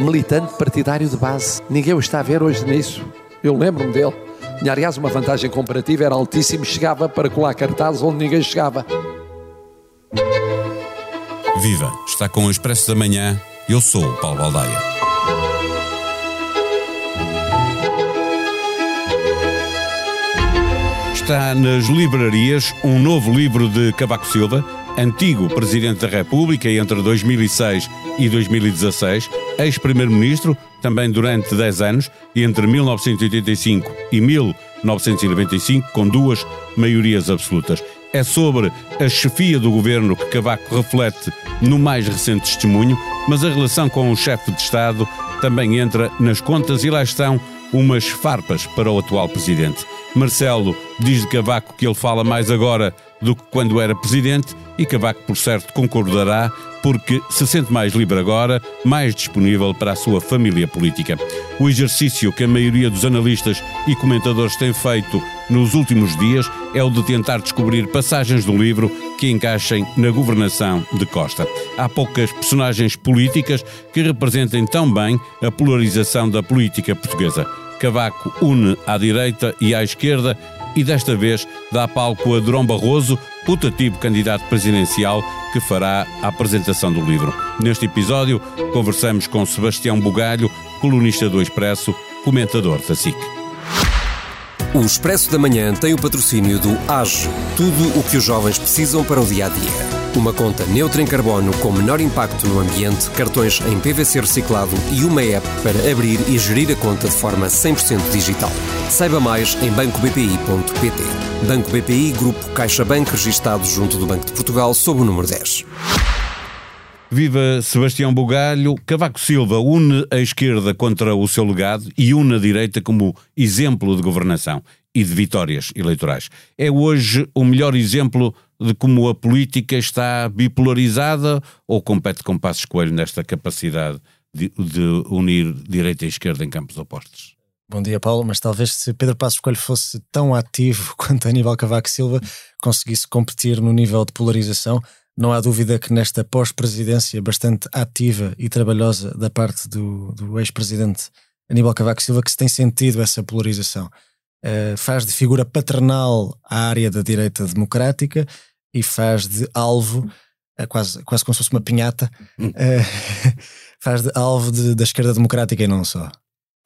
militante partidário de base. Ninguém o está a ver hoje nisso. Eu lembro-me dele. Tinha, aliás, uma vantagem comparativa, era altíssimo, chegava para colar cartazes onde ninguém chegava. Viva! Está com o Expresso da Manhã. Eu sou o Paulo Baldaia. Está nas livrarias um novo livro de Cavaco Silva, antigo Presidente da República entre 2006 e 2016, ex-Primeiro-Ministro, também durante 10 anos, entre 1985 e 1995, com duas maiorias absolutas. É sobre a chefia do governo que Cavaco reflete no mais recente testemunho, mas a relação com o chefe de Estado também entra nas contas e lá estão umas farpas para o atual presidente. Marcelo diz de Cavaco que ele fala mais agora do que quando era presidente e Cavaco, por certo, concordará porque se sente mais livre agora, mais disponível para a sua família política. O exercício que a maioria dos analistas e comentadores tem feito nos últimos dias é o de tentar descobrir passagens do livro que encaixem na governação de Costa. Há poucas personagens políticas que representem tão bem a polarização da política portuguesa. Cavaco une à direita e à esquerda e desta vez dá palco a Durão Barroso, putativo candidato presidencial que fará a apresentação do livro. Neste episódio, conversamos com Sebastião Bugalho, colunista do Expresso, comentador da SIC. O Expresso da Manhã tem o patrocínio do AGE, tudo o que os jovens precisam para o dia a dia. Uma conta neutra em carbono com menor impacto no ambiente, cartões em PVC reciclado e uma app para abrir e gerir a conta de forma 100% digital. Saiba mais em bancobpi.pt. Banco BPI, Grupo CaixaBank, registado junto do Banco de Portugal, sob o número 10. Viva Sebastião Bugalho. Cavaco Silva une a esquerda contra o seu legado e une a direita como exemplo de governação e de vitórias eleitorais. É hoje o melhor exemplo de como a política está bipolarizada ou compete com Passos Coelho nesta capacidade de, de, unir direita e esquerda em campos opostos? Bom dia, Paulo, mas talvez se Pedro Passos Coelho fosse tão ativo quanto Aníbal Cavaco Silva conseguisse competir no nível de polarização, não há dúvida que nesta pós-presidência bastante ativa e trabalhosa da parte do, do ex-presidente Aníbal Cavaco Silva que se tem sentido essa polarização. Uh, faz de figura paternal a área da direita democrática e faz de alvo, é quase, quase como se fosse uma pinhata, hum. é, faz de alvo de, da esquerda democrática e não só.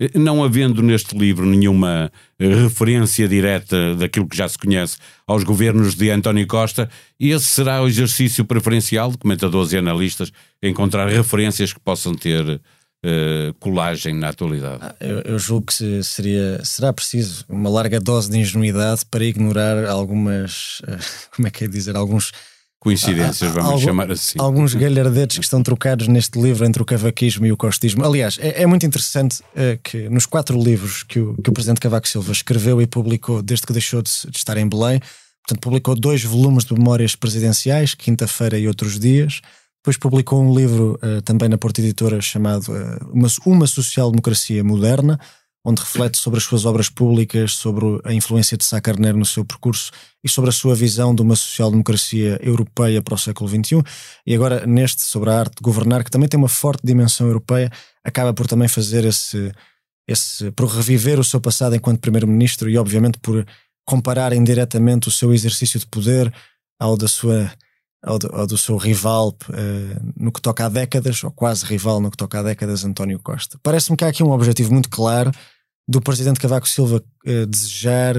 Eh, não havendo neste livro nenhuma referência direta daquilo que já se conhece aos governos de António Costa, esse será o exercício preferencial de comentadores e analistas encontrar referências que possam ter uh, colagem na atualidade? Ah, eu, eu, julgo que seria, será preciso uma larga dose de ingenuidade para ignorar algumas, uh, como é que é dizer, alguns coincidências, vamos algum, chamar assim. Alguns galhardetes que estão trocados neste livro entre o cavaquismo e o costismo. Aliás, é, é muito interessante uh, que nos quatro livros que o, que o Presidente Cavaco Silva escreveu e publicou desde que deixou de, de estar em Belém, portanto, publicou dois volumes de memórias presidenciais, quinta-feira e outros dias. Depois publicou um livro uh, também na Porta Editora chamado uh, uma, uma Social-Democracia Moderna, onde reflete sobre as suas obras públicas, sobre a influência de Sá Carneiro no seu percurso e sobre a sua visão de uma social-democracia europeia para o século XXI. E agora, neste, sobre a arte de governar, que também tem uma forte dimensão europeia, acaba por também fazer esse, esse por reviver o seu passado enquanto primeiro-ministro e, obviamente, por comparar indiretamente o seu exercício de poder ao da sua ao do, do seu rival uh, no que toca a décadas, ou quase rival no que toca a décadas, António Costa. Parece-me que há aqui um objetivo muito claro do presidente Cavaco Silva uh, desejar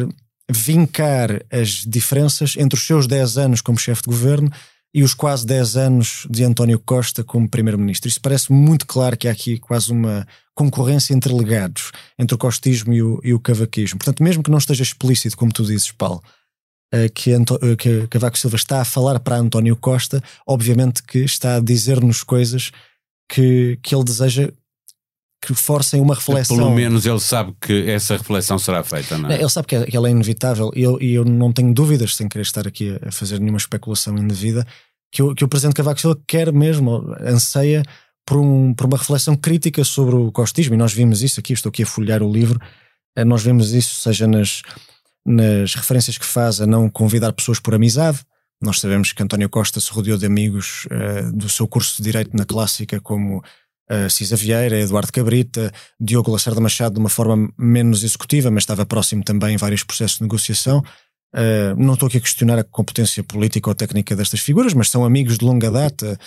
vincar as diferenças entre os seus 10 anos como chefe de governo e os quase 10 anos de António Costa como primeiro-ministro. Isso parece muito claro que há aqui quase uma concorrência entre legados, entre o costismo e o, e o cavaquismo. Portanto, mesmo que não esteja explícito, como tu dizes, Paulo, que, Anto eh, que Cavaco Silva está a falar para António Costa, obviamente que está a dizer-nos coisas que, que ele deseja que forcem uma reflexão. Pelo menos ele sabe que essa reflexão será feita, não é? Ele sabe que, é, que ela é inevitável e eu, eu não tenho dúvidas, sem querer estar aqui a fazer nenhuma especulação indevida, que o, que o Presidente Cavaco Silva quer mesmo, anseia por, um, por uma reflexão crítica sobre o costismo, e nós vimos isso aqui, estou aqui a folhear o livro, eh, nós vemos isso, seja nas, nas referências que faz a não convidar pessoas por amizade. Nós sabemos que António Costa se rodeou de amigos uh, do seu curso de Direito na Clássica, como uh, Cisa Vieira, Eduardo Cabrita, Diogo Lacerda Machado de uma forma menos executiva, mas estava próximo também em vários processos de negociação. Uh, não estou aqui a questionar a competência política ou técnica destas figuras, mas são amigos de longa data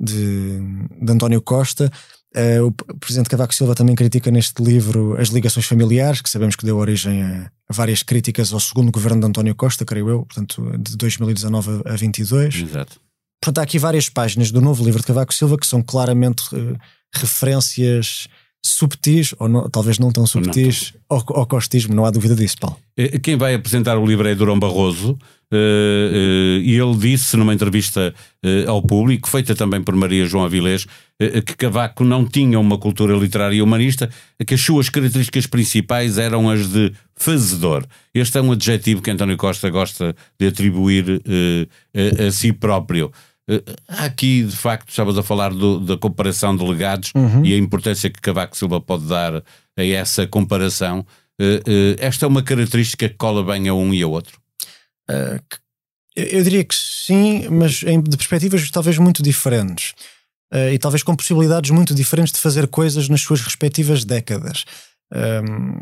de, de António Costa. Uh, o presidente Cavaco Silva também critica neste livro as ligações familiares, que sabemos que deu origem a, várias críticas ao segundo governo de António Costa, creio eu, portanto, de 2019 a 22. Exato. Portanto, há aqui várias páginas do novo livro de Cavaco Silva que são claramente uh, referências subtis, ou não, talvez não tão subtis, não. Ao, ao, costismo, não há dúvida disso, Paulo. Eh, quem vai apresentar o livro é Durão Barroso, uh, uh, e ele disse numa entrevista ao público, feita também por Maria João Avilés, que Cavaco não tinha uma cultura literária humanista, que as suas características principais eram as de fazedor. Este é um adjetivo que António Costa gosta de atribuir a si próprio. Há aqui, de facto, estavas a falar do, da comparação de legados uhum. e a importância que Cavaco Silva pode dar a essa comparação. Uh, uh, esta é uma característica que cola bem a um e a outro? eu diria que sim, mas de perspectivas talvez muito diferentes. e talvez com possibilidades muito diferentes de fazer coisas nas suas respectivas décadas. Um,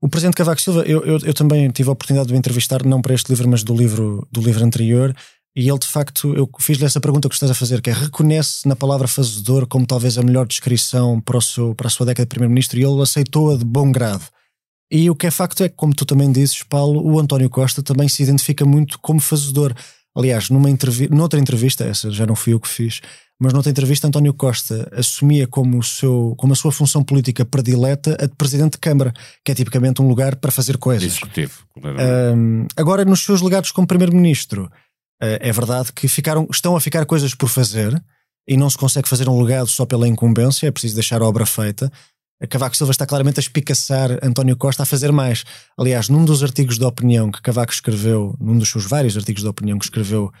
o presidente Cavaco Silva, eu, eu, eu, também tive a oportunidade de o entrevistar, não para este livro, mas do livro, do livro anterior, e ele, de facto, eu fiz-lhe essa pergunta que estás a fazer, que é reconhece na palavra fazedor como talvez a melhor descrição para, o seu, para a sua década de primeiro-ministro e ele aceitou-a de bom grado. E o que é facto é que, como tu também dizes, Paulo, o António Costa também se identifica muito como fazedor. Aliás, numa entrevista, noutra entrevista, essa já não fui eu que fiz, mas noutra entrevista, António Costa assumia como, o seu, como a sua função política predileta a de presidente de Câmara, que é tipicamente um lugar para fazer coisas. Executivo. Um, agora, nos seus legados como primeiro-ministro, é verdade que ficaram, estão a ficar coisas por fazer e não se consegue fazer um legado só pela incumbência, é preciso deixar a obra feita. Cavaco Silva está claramente a espicaçar António Costa a fazer mais. Aliás, num dos artigos de opinião que Cavaco escreveu, num dos seus vários artigos de opinião que escreveu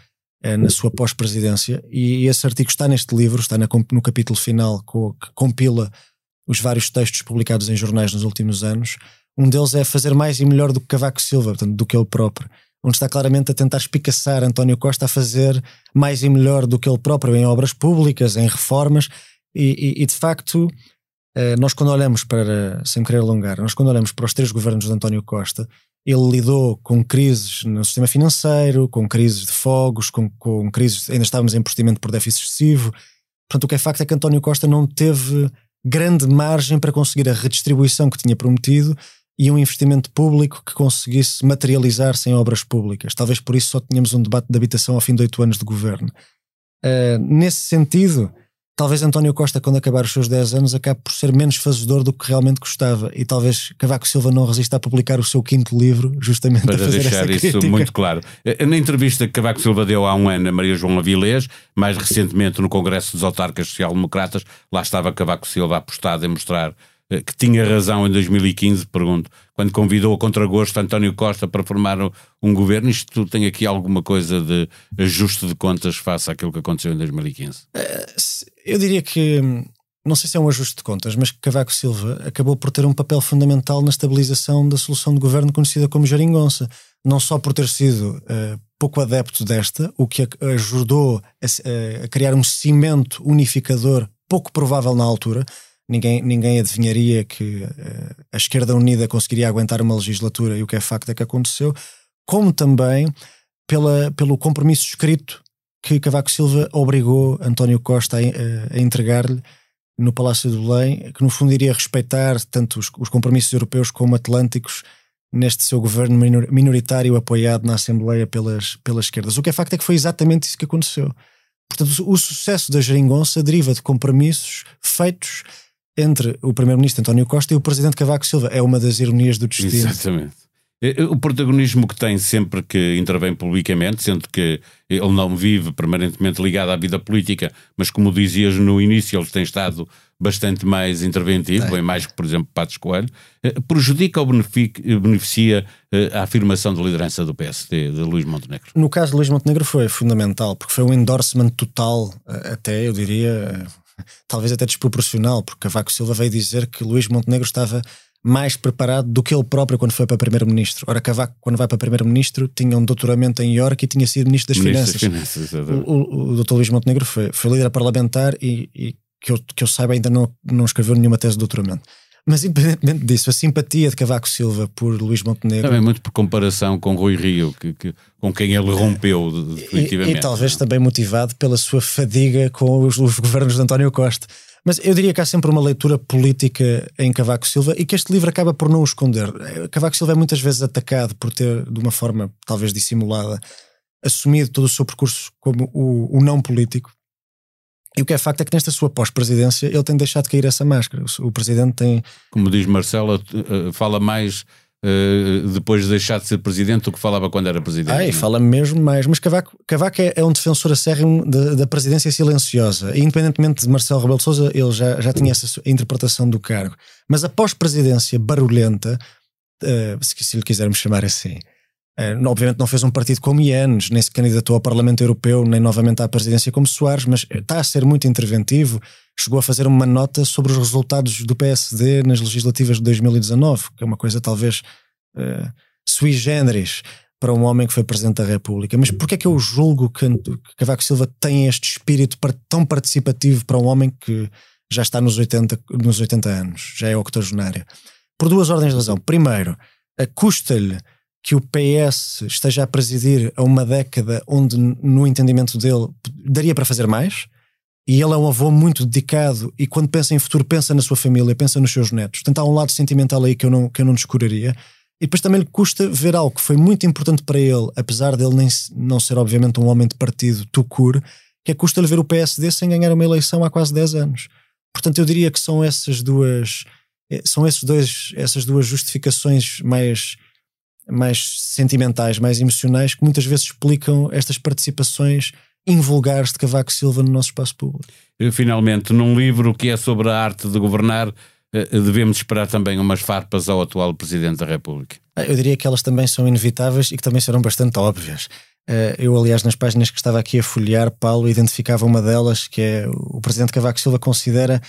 é, na sua pós-presidência, e esse artigo está neste livro, está na, no capítulo final que compila os vários textos publicados em jornais nos últimos anos. Um deles é fazer mais e melhor do que Cavaco Silva, portanto, do que ele próprio onde está claramente a tentar espicaçar António Costa a fazer mais e melhor do que ele próprio em obras públicas, em reformas, e, e, e de facto, eh, nós quando olhamos para, sem querer alongar, nós quando olhamos para os três governos de António Costa, ele lidou com crises no sistema financeiro, com crises de fogos, com, com crises, ainda estávamos em procedimento por déficit excessivo. Portanto, o que é facto é que António Costa não teve grande margem para conseguir a redistribuição que tinha prometido e um investimento público que conseguisse materializar-se em obras públicas. Talvez por isso só tínhamos um debate de habitação ao fim de oito anos de governo. Uh, nesse sentido, talvez António Costa, quando acabar os seus 10 anos, acabe por ser menos fazedor do que realmente gostava. E talvez Cavaco Silva não resista a publicar o seu quinto livro, justamente para a fazer deixar isso crítica. muito claro. Eh, na entrevista que Cavaco Silva deu há um ano a Maria João Avilés, mais recentemente no Congresso dos Autarcas Social-Democratas, lá estava Cavaco Silva apostado em mostrar eh, que tinha razão em 2015, pergunto, quando convidou a contragosto António Costa para formar um governo, isto tem aqui alguma coisa de ajuste de contas face àquilo que aconteceu em 2015? Eh, eu diria que, não sei se é um ajuste de contas, mas que Cavaco Silva acabou por ter um papel fundamental na estabilização da solução de governo conhecida como Jaringonça. Não só por ter sido uh, pouco adepto desta, o que ajudou a, a criar um cimento unificador pouco provável na altura, ninguém, ninguém adivinharia que uh, a esquerda unida conseguiria aguentar uma legislatura e o que é facto é que aconteceu, como também pela, pelo compromisso escrito que Cavaco Silva obrigou António Costa a, a, a entregar-lhe no Palácio de Belém, que no fundo iria respeitar tanto os, os compromissos europeus como atlânticos neste seu governo minoritário apoiado na Assembleia pelas, pelas esquerdas. O que é facto é que foi exatamente isso que aconteceu. Portanto, o sucesso da geringonça deriva de compromissos feitos entre o primeiro-ministro António Costa e o presidente Cavaco Silva. É uma das ironias do destino. Exatamente. Eh, eh, o protagonismo que tem sempre que intervém publicamente, sendo que ele não vive permanentemente ligado à vida política, mas como dizias no início, ele tem estado bastante mais interventivo, é. bem mais que, por exemplo, Patos Coelho, eh, prejudica ou beneficia a afirmação de liderança do PSD, de Luís Montenegro? No caso de Luís Montenegro foi fundamental, porque foi um endorsement total, até eu diria, talvez até desproporcional, porque Cavaco Silva veio dizer que Luís Montenegro estava mais preparado do que ele próprio quando foi para primeiro-ministro. Ora, Cavaco, quando vai para primeiro-ministro, tinha um doutoramento em York e tinha sido ministro das ministro Finanças. Das finanças o, o, o doutor Luís Montenegro foi, foi líder parlamentar e, e que eu, que eu saiba, ainda não, não escreveu nenhuma tese de doutoramento. Mas independentemente disso, a simpatia de Cavaco Silva por Luís Montenegro. Também muito por comparação com Rui Rio, que, que com quem ele rompeu definitivamente. E, e, talvez também motivado pela sua fadiga com os, os, governos de António Costa. Mas eu diria que há sempre uma leitura política em Cavaco Silva e que este livro acaba por não o esconder. Cavaco Silva é muitas vezes atacado por ter, de uma forma talvez dissimulada, assumido todo o seu percurso como o, o não político. E o que é facto é que nesta sua pós-presidência ele tem deixado cair essa máscara. O presidente tem. Como diz Marcelo, eh, fala mais uh, depois de deixar de ser presidente do que falava quando era presidente. Ah, e fala mesmo mais. Mas Cavaco, Cavaco é, é um defensor acérrimo da, da presidência silenciosa. E independentemente de Marcelo Rebelo de Souza, ele já, já tinha essa interpretação do cargo. Mas a pós-presidência barulhenta, uh, se, se lhe quisermos chamar assim obviamente não fez um partido como Ianes, nem se candidatou ao Parlamento Europeu, nem novamente à presidência como Soares, mas está a ser muito interventivo. Chegou a fazer uma nota sobre os resultados do PSD nas legislativas de 2019, que é uma coisa talvez uh, sui generis para um homem que foi Presidente da República. Mas porquê é que eu julgo que Cavaco Silva tem este espírito tão participativo para um homem que já está nos 80, nos 80 anos, já é octogenário? Por duas ordens de razão. Primeiro, custa-lhe que o PS esteja a presidir a uma década onde, no entendimento dele, daria para fazer mais. E ele é um avô muito dedicado e quando pensa em futuro pensa na sua família, pensa nos seus netos. Portanto, há um lado sentimental aí que eu não, que eu não descuraria. E depois também lhe custa ver algo que foi muito importante para ele, apesar dele nem, não ser obviamente um homem de partido tucur, que é custa-lhe ver o PSD sem ganhar uma eleição há quase 10 anos. Portanto, eu diria que são essas duas eh, são esses dois, essas duas justificações mais mais sentimentais, mais emocionais, que muitas vezes explicam estas participações invulgares de Cavaco Silva no nosso espaço público. Finalmente, num livro que é sobre a arte de governar, eh, devemos esperar também umas farpas ao atual Presidente da República? Ah, eu diria que elas também são inevitáveis e que também serão bastante óbvias. Eh, eu, aliás, nas páginas que estava aqui a folhear, Paulo identificava uma delas, que é o Presidente Cavaco Silva considera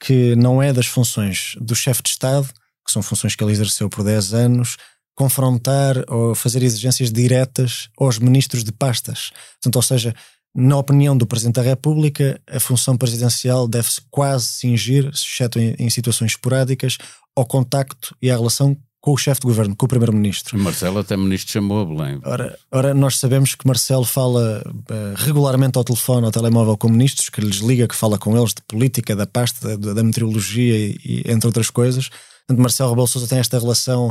que não é das funções do chefe de Estado, que são funções que ele exerceu por 10 anos, confrontar ou fazer exigências diretas aos ministros de pastas. Portanto, ou seja, na opinião do Presidente da República, a função presidencial deve-se quase cingir, exceto em, em, situações esporádicas, ao contacto e à relação com o chefe de governo, com o Primeiro-Ministro. Marcelo até ministro chamou a Belém. Ora, ora, nós sabemos que Marcelo fala uh, regularmente ao telefone, ao telemóvel com ministros, que lhes liga, que fala com eles de política, da pasta, da, da meteorologia e, e, entre outras coisas. Portanto, Marcelo Rebelo Sousa tem esta relação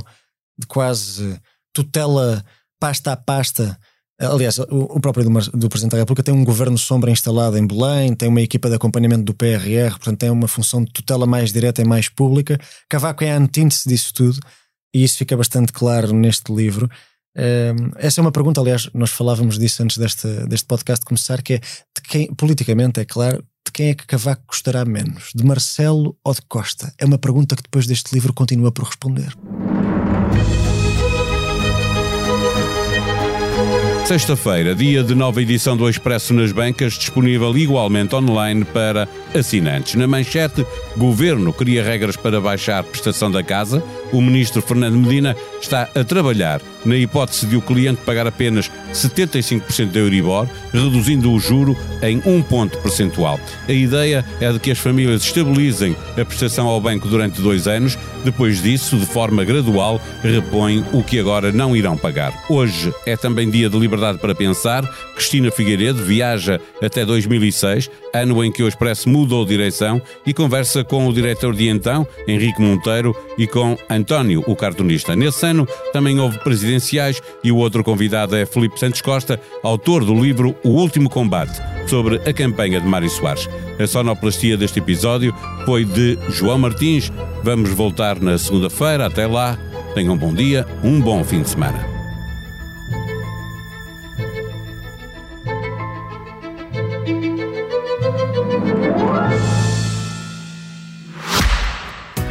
de quase tutela pasta a pasta. Aliás, o, próprio do, Presidente da República tem um governo sombra instalado em Belém, tem uma equipa de acompanhamento do PRR, portanto tem uma função de tutela mais direta e mais pública. Cavaco é a antítese disso tudo e isso fica bastante claro neste livro. Um, essa é uma pergunta, aliás, nós falávamos disso antes deste, deste podcast começar, que é de quem, politicamente, é claro, de quem é que Cavaco gostará menos? De Marcelo ou de Costa? É uma pergunta que depois deste livro continua por responder. Sexta-feira, dia de nova edição do Expresso nas Bancas, disponível igualmente online para assinantes. Na manchete, Governo cria regras para baixar prestação da casa. O ministro Fernando Medina está a trabalhar na hipótese de o cliente pagar apenas 75% da Euribor, reduzindo o juro em um ponto percentual. A ideia é de que as famílias estabilizem a prestação ao banco durante dois anos, depois disso, de forma gradual, repõem o que agora não irão pagar. Hoje é também dia de liberdade para pensar. Cristina Figueiredo viaja até 2006, ano em que o Expresso mudou direção, e conversa com o diretor de então, Henrique Monteiro, e com António, o cartunista. Nesse ano também houve presidenciais e o outro convidado é Felipe Santos Costa, autor do livro O Último Combate, sobre a campanha de Mário Soares. A sonoplastia deste episódio foi de João Martins. Vamos voltar na segunda-feira. Até lá, tenham um bom dia, um bom fim de semana.